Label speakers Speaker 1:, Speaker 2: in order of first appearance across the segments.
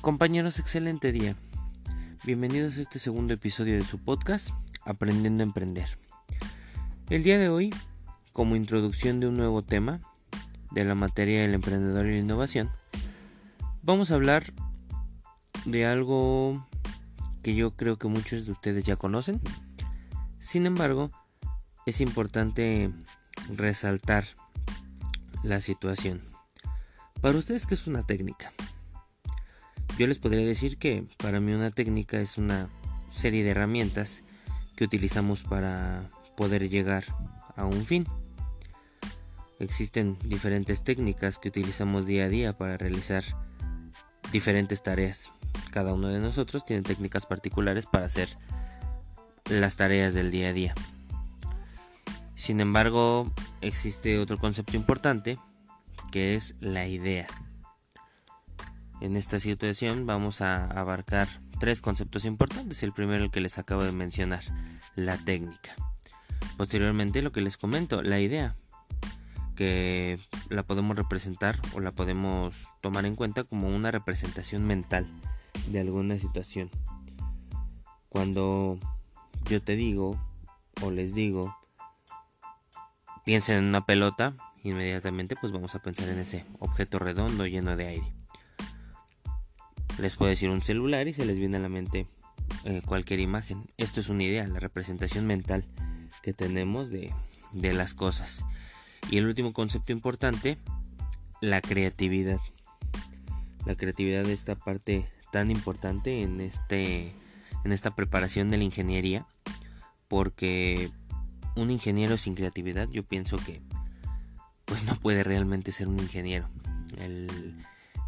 Speaker 1: Compañeros, excelente día. Bienvenidos a este segundo episodio de su podcast, Aprendiendo a Emprender. El día de hoy, como introducción de un nuevo tema de la materia del emprendedor y la innovación, vamos a hablar de algo que yo creo que muchos de ustedes ya conocen. Sin embargo, es importante resaltar la situación. Para ustedes, ¿qué es una técnica? Yo les podría decir que para mí una técnica es una serie de herramientas que utilizamos para poder llegar a un fin. Existen diferentes técnicas que utilizamos día a día para realizar diferentes tareas. Cada uno de nosotros tiene técnicas particulares para hacer las tareas del día a día. Sin embargo, existe otro concepto importante que es la idea. En esta situación vamos a abarcar tres conceptos importantes. El primero el que les acabo de mencionar, la técnica. Posteriormente lo que les comento, la idea, que la podemos representar o la podemos tomar en cuenta como una representación mental de alguna situación. Cuando yo te digo o les digo, piensen en una pelota, inmediatamente pues vamos a pensar en ese objeto redondo lleno de aire les puedo decir un celular y se les viene a la mente eh, cualquier imagen. Esto es una idea, la representación mental que tenemos de, de las cosas. Y el último concepto importante, la creatividad. La creatividad es esta parte tan importante en, este, en esta preparación de la ingeniería, porque un ingeniero sin creatividad yo pienso que pues no puede realmente ser un ingeniero.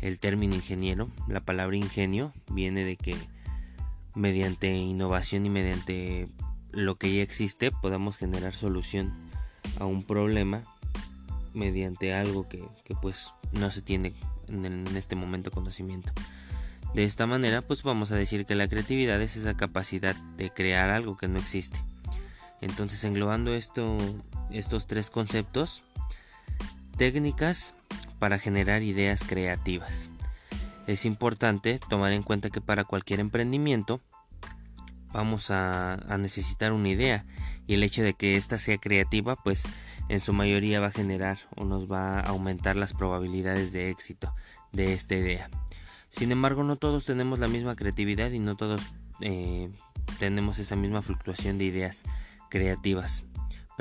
Speaker 1: El término ingeniero, la palabra ingenio viene de que mediante innovación y mediante lo que ya existe podamos generar solución a un problema mediante algo que, pues no se tiene en, en este momento conocimiento. De esta manera pues vamos a decir que la creatividad es esa capacidad de crear algo que no existe. Entonces englobando esto, estos tres conceptos, técnicas, para generar ideas creativas. Es importante tomar en cuenta que para cualquier emprendimiento vamos a, necesitar una idea y el hecho de que ésta sea creativa pues en su mayoría va a generar o nos va a aumentar las probabilidades de éxito de esta idea. Sin embargo no todos tenemos la misma creatividad y no todos eh, tenemos esa misma fluctuación de ideas creativas.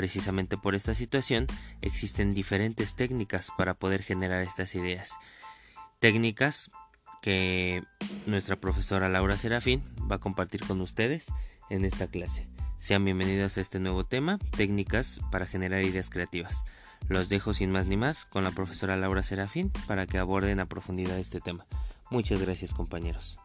Speaker 1: Precisamente por esta situación existen diferentes técnicas para poder generar estas ideas. Técnicas que nuestra profesora Laura Serafín va a compartir con ustedes en esta clase. Sean bienvenidos a este nuevo tema, técnicas para generar ideas creativas. Los dejo sin más ni más con la profesora Laura Serafín para que aborden a profundidad este tema. Muchas gracias compañeros.